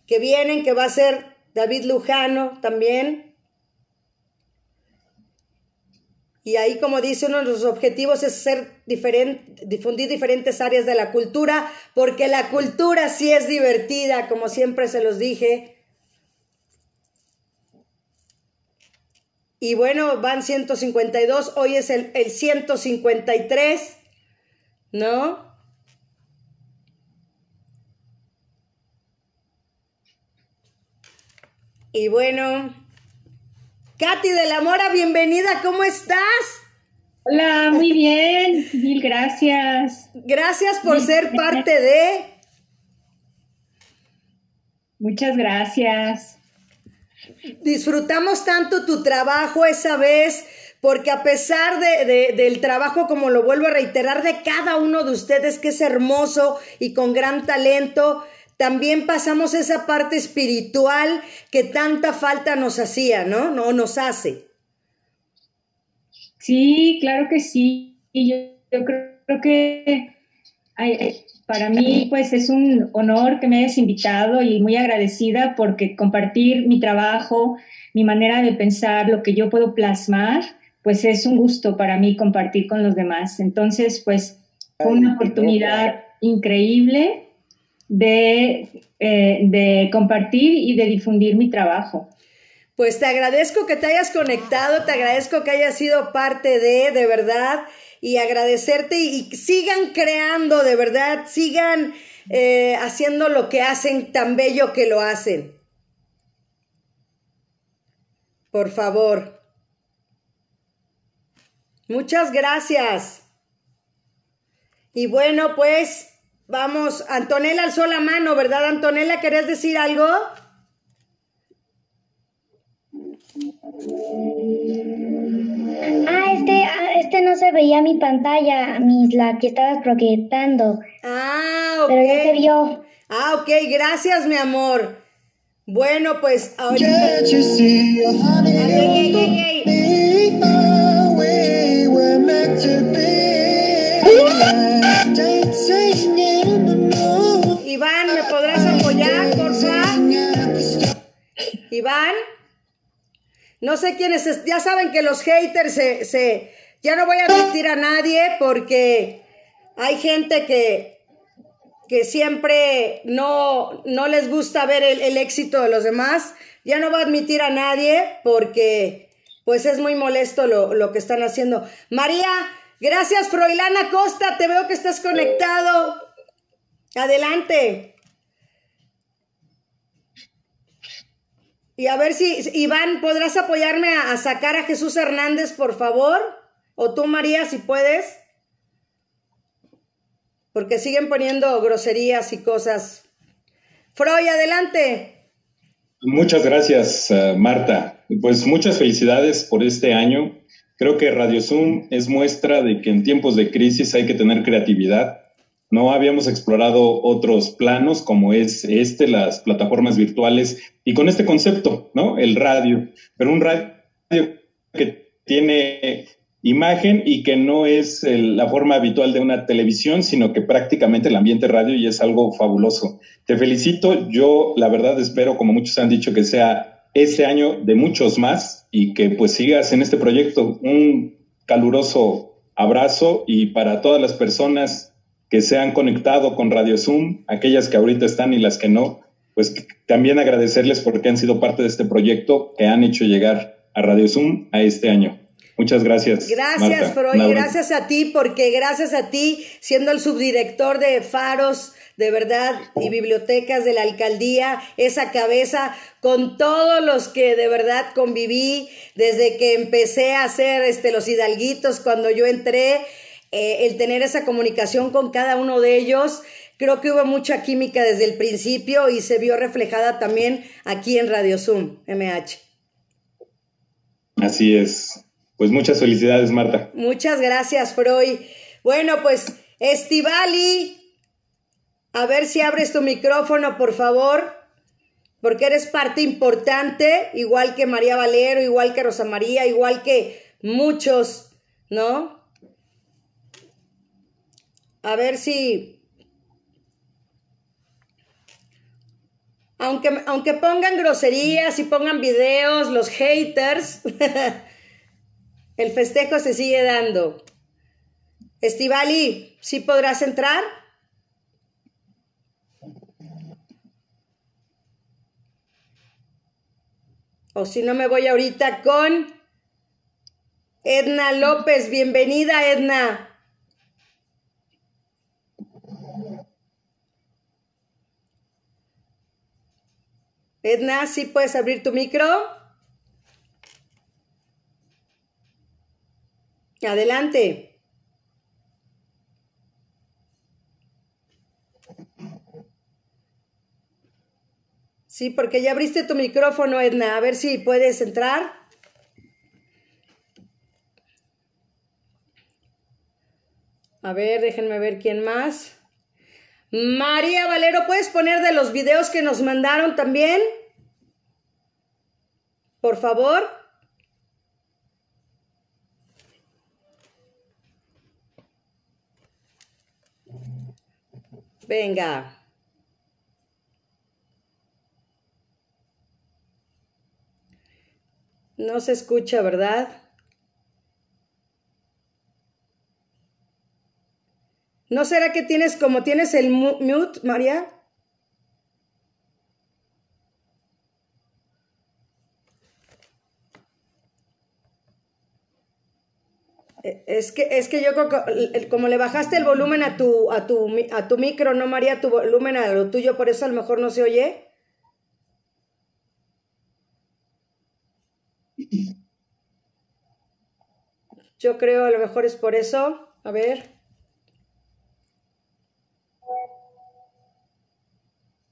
que vienen, que va a ser David Lujano también. Y ahí, como dice, uno de los objetivos es ser diferente, difundir diferentes áreas de la cultura, porque la cultura sí es divertida, como siempre se los dije. Y bueno, van 152, hoy es el, el 153, ¿no? Y bueno, Katy de la Mora, bienvenida, ¿cómo estás? Hola, muy bien, mil gracias. Gracias por ser parte de... Muchas gracias. Disfrutamos tanto tu trabajo esa vez, porque a pesar de, del trabajo, como lo vuelvo a reiterar, de cada uno de ustedes, que es hermoso y con gran talento, también pasamos esa parte espiritual que tanta falta nos hacía, ¿no? No nos hace. Sí, claro que sí. Yo, yo creo que para mí pues es un honor que me hayas invitado y muy agradecida porque compartir mi trabajo, mi manera de pensar, lo que yo puedo plasmar, pues es un gusto para mí compartir con los demás. Entonces, pues fue una oportunidad increíble de, eh, de compartir y de difundir mi trabajo. Pues te agradezco que te hayas conectado, te agradezco que hayas sido parte de, de verdad, y agradecerte y, sigan creando, de verdad, sigan eh, haciendo lo que hacen tan bello que lo hacen. Por favor. Muchas gracias. Y bueno, pues Vamos, Antonella alzó la mano, ¿verdad, Antonella? ¿Querés decir algo? Ah, este, ah, este no se veía mi pantalla, mi, la que estabas proyectando. Ah, ok. Pero ya se vio. Ah, ok, gracias, mi amor. Bueno, pues ahorita. Iván. No sé quiénes, ya saben que los haters se, se, ya no voy a admitir a nadie porque hay gente que, que siempre no, no les gusta ver el, el, éxito de los demás. Ya no voy a admitir a nadie porque pues es muy molesto lo, lo que están haciendo. María, gracias Froilana Costa, te veo que estás conectado. Adelante. Y a ver si, Iván, ¿podrás apoyarme a, sacar a Jesús Hernández, por favor? O tú, María, si puedes. Porque siguen poniendo groserías y cosas. Freud, adelante. Muchas gracias, uh, Marta. Pues muchas felicidades por este año. Creo que Radio Zoom es muestra de que en tiempos de crisis hay que tener creatividad no habíamos explorado otros planos como es este, las plataformas virtuales y con este concepto, ¿no? El radio, pero un radio que tiene imagen y que no es el, la forma habitual de una televisión, sino que prácticamente el ambiente radio y es algo fabuloso. Te felicito, yo la verdad espero, como muchos han dicho, que sea este año de muchos más y que pues sigas en este proyecto. Un caluroso abrazo y para todas las personas que se han conectado con Radio Zoom, aquellas que ahorita están y las que no, pues también agradecerles porque han sido parte de este proyecto que han hecho llegar a Radio Zoom a este año. Muchas gracias. Gracias, Freud, gracias a ti, porque gracias a ti, siendo el subdirector de Faros, de verdad, y bibliotecas de la alcaldía, esa cabeza, con todos los que de verdad conviví desde que empecé a hacer este, los hidalguitos cuando yo entré, eh, el tener esa comunicación con cada uno de ellos. Creo que hubo mucha química desde el principio y se vio reflejada también aquí en Radio Zoom, MH. Así es. Pues muchas felicidades, Marta. Muchas gracias, Freud. Bueno, pues, Estivali, a ver si abres tu micrófono, por favor, porque eres parte importante, igual que María Valero, igual que Rosa María, igual que muchos, ¿no? A ver si... Aunque, aunque pongan groserías y pongan videos, los haters, el festejo se sigue dando. Estivali, ¿sí podrás entrar? O si no, me voy ahorita con Edna López. Bienvenida, Edna. Edna, ¿sí puedes abrir tu micro? Adelante. Sí, porque ya abriste tu micrófono, Edna. A ver si puedes entrar. A ver, déjenme ver quién más. María Valero, ¿puedes poner de los videos que nos mandaron también? Por favor. Venga. No se escucha, ¿verdad? ¿No será que tienes como tienes el mute, María? E, es que, es que yo como le bajaste el volumen a tu, a tu, a tu micro, no María, tu volumen a lo tuyo, por eso a lo mejor no se oye. Yo creo a lo mejor es por eso. A ver.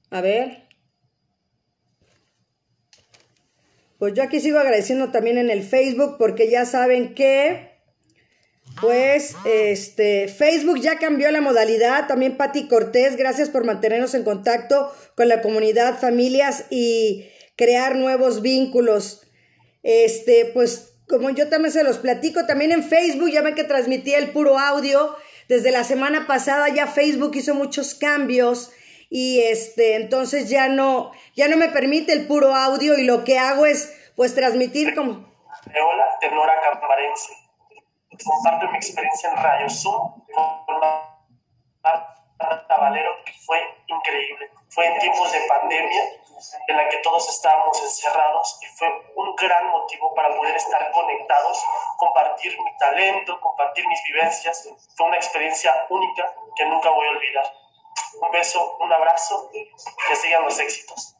A ver. Pues yo aquí sigo agradeciendo también en el Facebook porque ya saben que pues este Facebook ya cambió la modalidad, también Patti Cortés, gracias por mantenernos en contacto con la comunidad, familias y crear nuevos vínculos. Este, pues como yo también se los platico, también en Facebook ya ven que transmitía el puro audio. Desde la semana pasada ya Facebook hizo muchos cambios y este, entonces ya no, ya no me permite el puro audio y lo que hago es pues transmitir como... Hola, Ternora Camparense. Comparto mi experiencia en Radio Zoom con Marta Valero, que fue increíble. Fue en tiempos de pandemia en la que todos estábamos encerrados y fue un gran motivo para poder estar conectados, compartir mi talento, compartir mis vivencias. Fue una experiencia única que nunca voy a olvidar. Un beso, un abrazo, que sigan los éxitos.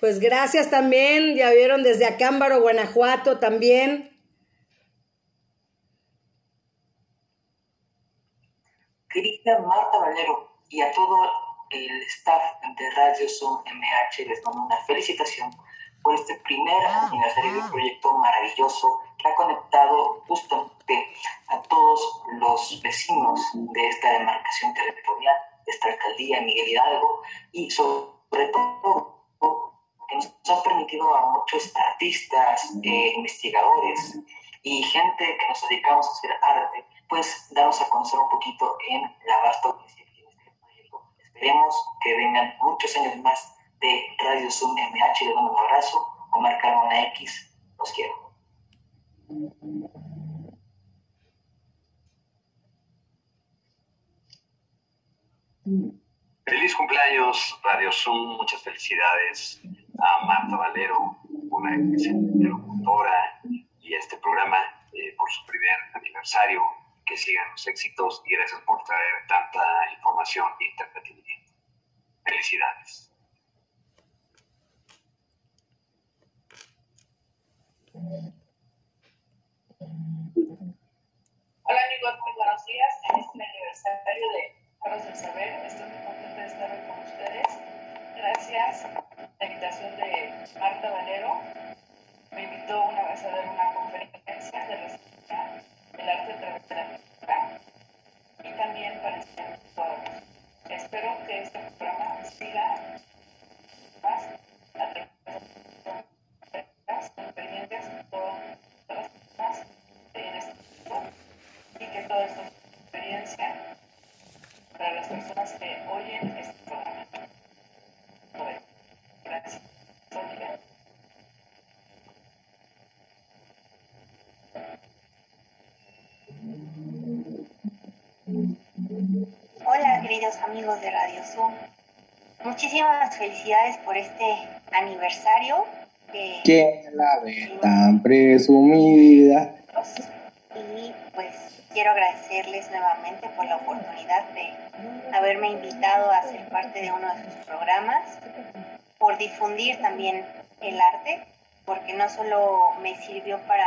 Pues gracias también, ya vieron desde Acámbaro, Guanajuato también. Querida Marta Valero y a todo el staff de Radio Zoom MH les mando una felicitación por este primer aniversario del proyecto maravilloso que ha conectado justamente a todos los vecinos de esta demarcación territorial, de esta alcaldía Miguel Hidalgo y sobre todo que nos ha permitido a muchos artistas, eh, investigadores y gente que nos dedicamos a hacer arte, pues darnos a conocer un poquito en la vasta audiencia Esperemos que vengan muchos años más de Radio Zoom MH. Les mando un abrazo. Omar Carmona X. Los quiero. Feliz cumpleaños, Radio Zoom. Muchas felicidades a Marta Valero, una excelente locutora, y a este programa eh, por su primer aniversario. Que sigan los éxitos y gracias por traer tanta información y entretenimiento. Felicidades. Hola amigos, muy buenos días. En este aniversario de Carlos del Saber, estoy muy contenta de estar hoy con ustedes. Gracias a la invitación de Marta Valero. Me invitó una vez a dar una conferencia de reseña del arte a través de la pintura y también para enseñar. Espero que este programa siga Muchísimas felicidades por este aniversario. Que la ve tan presumida. Y pues quiero agradecerles nuevamente por la oportunidad de haberme invitado a ser parte de uno de sus programas, por difundir también el arte, porque no solo me sirvió para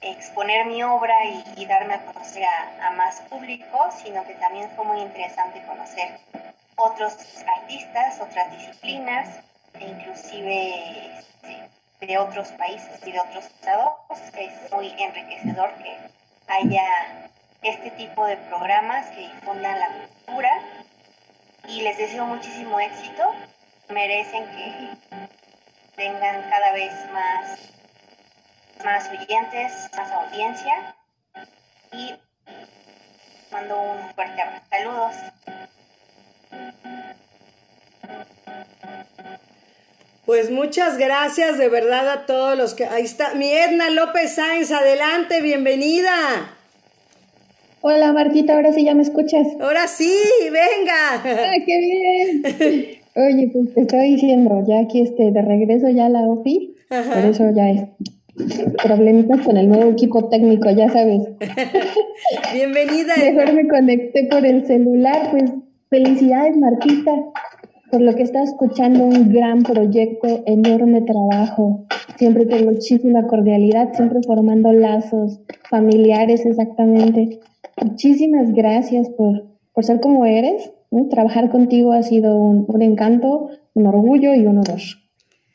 exponer mi obra y, darme a conocer a, más público, sino que también fue muy interesante conocer otros artistas, otras disciplinas, e inclusive este, de otros países y de otros estados. Es muy enriquecedor que haya este tipo de programas que difundan la cultura y les deseo muchísimo éxito. Merecen que tengan cada vez más más oyentes, más audiencia y mando un fuerte abrazo. Saludos. Pues muchas gracias de verdad a todos los que... Ahí está, mi Edna López Sáenz, adelante, bienvenida. Hola Martita, ahora sí ya me escuchas. Ahora sí, venga. ¡Ah, qué bien! Oye, pues te estoy diciendo, ya aquí este, de regreso ya a la OFI, por eso ya es problemitas con el nuevo equipo técnico, ya sabes. Bienvenida. Mejor me conecté por el celular, pues felicidades Martita, por lo que está escuchando, un gran proyecto, enorme trabajo. Siempre tengo muchísima cordialidad, siempre formando lazos familiares exactamente. Muchísimas gracias por, por ser como eres, Trabajar contigo ha sido un, un encanto, un orgullo y un honor.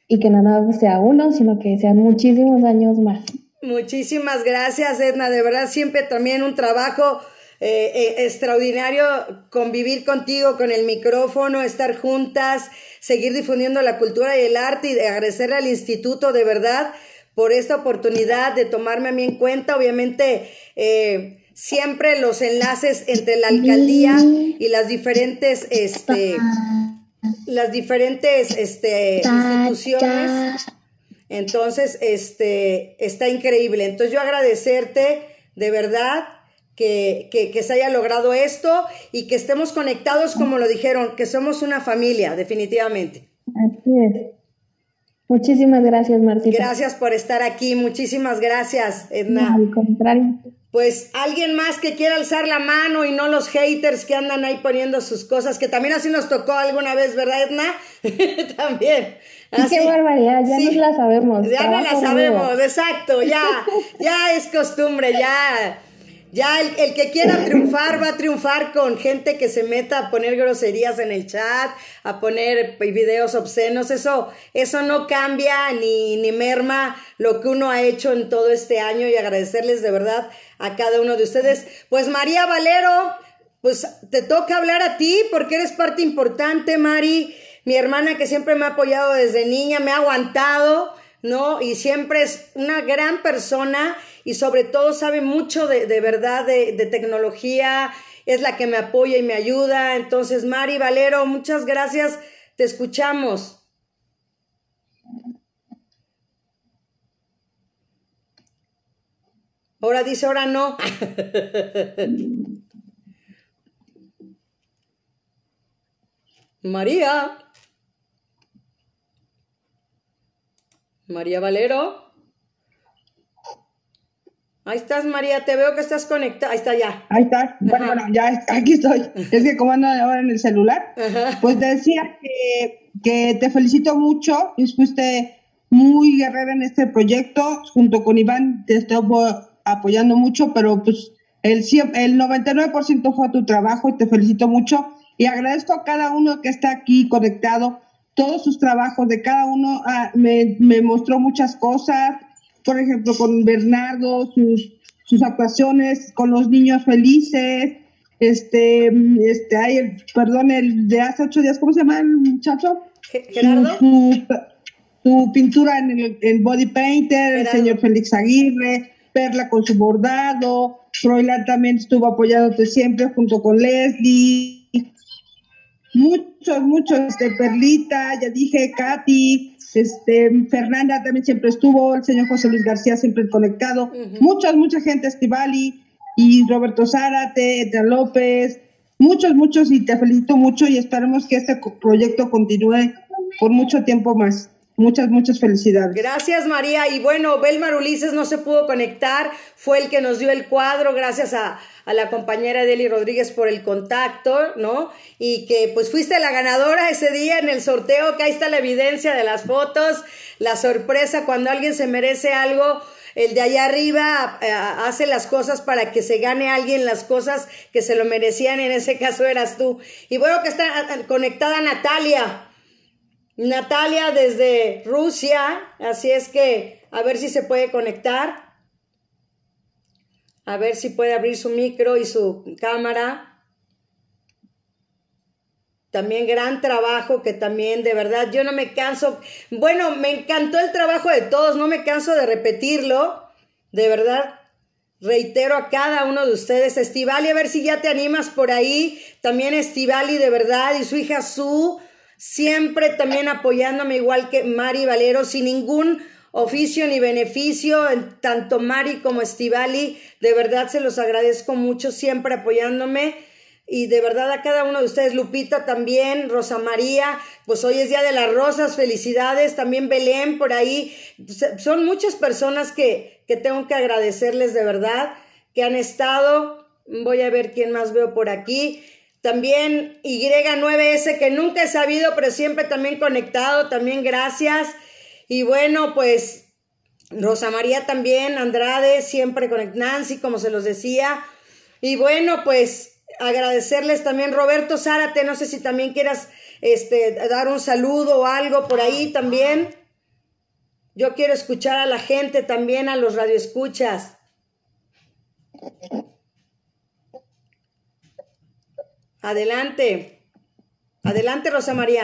Y que nada sea uno, sino que sean muchísimos años más. Muchísimas gracias, Edna. De verdad, siempre también un trabajo eh, eh, extraordinario convivir contigo con el micrófono, estar juntas, seguir difundiendo la cultura y el arte y de agradecerle al instituto de verdad por esta oportunidad de tomarme a mí en cuenta. Obviamente, eh, siempre los enlaces entre la alcaldía y las diferentes, este, las diferentes este, instituciones entonces, este, está increíble. Entonces yo agradecerte de verdad que, que, se haya logrado esto y que estemos conectados, como lo dijeron, que somos una familia, definitivamente. Así es. Muchísimas gracias, Martita. Gracias por estar aquí. Muchísimas gracias, Edna. al contrario. Pues alguien más que quiera alzar la mano y no los haters que andan ahí poniendo sus cosas, que también así nos tocó alguna vez, ¿verdad, Edna? también. Qué barbaridad, ya no la sabemos. Ya no la sabemos, exacto, ya, ya es costumbre, ya. Ya el, el, que quiera triunfar va a triunfar con gente que se meta a poner groserías en el chat, a poner videos obscenos. Eso, eso no cambia ni, ni merma lo que uno ha hecho en todo este año y agradecerles de verdad a cada uno de ustedes. Pues María Valero, pues te toca hablar a ti porque eres parte importante, Mari mi hermana que siempre me ha apoyado desde niña, me ha aguantado, ¿no? Y siempre es una gran persona y sobre todo sabe mucho de, verdad de, de tecnología, es la que me apoya y me ayuda. Entonces, Mari Valero, muchas gracias, te escuchamos. Ahora dice, ahora no. María. María Valero. Ahí estás, María, te veo que estás conectada. Ahí está ya. Ahí está. Bueno, bueno, ya aquí estoy. Es que como ando ahora en el celular, pues decía que, que, te felicito mucho y fuiste muy guerrera en este proyecto. Junto con Iván te estoy apoyando mucho, pero pues el, el 99% fue tu trabajo y te felicito mucho. Y agradezco a cada uno que está aquí conectado todos sus trabajos de cada uno ah, me, mostró muchas cosas, por ejemplo, con Bernardo, sus, sus actuaciones con los niños felices, este, este, ay, perdón, el de hace ocho días, ¿cómo se llama el muchacho? Gerardo. Su, pintura en el en Body Painter, el señor Félix Aguirre, Perla con su bordado, Froilán también estuvo apoyándote siempre junto con Leslie, muchos, muchos, este, Perlita, ya dije, Katy, este, Fernanda también siempre estuvo, el señor José Luis García siempre conectado, muchas, mucha gente, Estivali y Roberto Zárate, Edra López, muchos, muchos, y te felicito mucho y esperemos que este proyecto continúe por mucho tiempo más. Muchas, muchas felicidades. Gracias, María. Y bueno, Belmar Ulises no se pudo conectar, fue el que nos dio el cuadro, gracias a, a la compañera Deli Rodríguez por el contacto, ¿no? Y que pues fuiste la ganadora ese día en el sorteo, que ahí está la evidencia de las fotos, la sorpresa cuando alguien se merece algo. El de allá arriba eh, hace las cosas para que se gane alguien las cosas que se lo merecían, en ese caso eras tú. Y bueno que está conectada Natalia, Natalia desde Rusia, así es que a ver si se puede conectar. A ver si puede abrir su micro y su cámara. También gran trabajo que también de verdad yo no me canso. Bueno, me encantó el trabajo de todos, no me canso de repetirlo. De verdad, reitero a cada uno de ustedes. Estivali, a ver si ya te animas por ahí. También Estivali, de verdad, y su hija Su siempre también apoyándome igual que Mari Valero, sin ningún oficio ni beneficio, tanto Mari como Estivali, de verdad se los agradezco mucho, siempre apoyándome. Y de verdad a cada uno de ustedes, Lupita también, Rosa María, pues hoy es Día de las Rosas, felicidades, también Belén por ahí. Son muchas personas que, que tengo que agradecerles de verdad, que han estado. Voy a ver quién más veo por aquí. También Y9S, que nunca he sabido, pero siempre también conectado, también gracias. Y bueno, pues Rosa María también, Andrade, siempre con Nancy, como se los decía. Y bueno, pues agradecerles también, Roberto Zárate, no sé si también quieras este, dar un saludo o algo por ahí también. Yo quiero escuchar a la gente también, a los radioescuchas. Adelante. Adelante, Rosa María.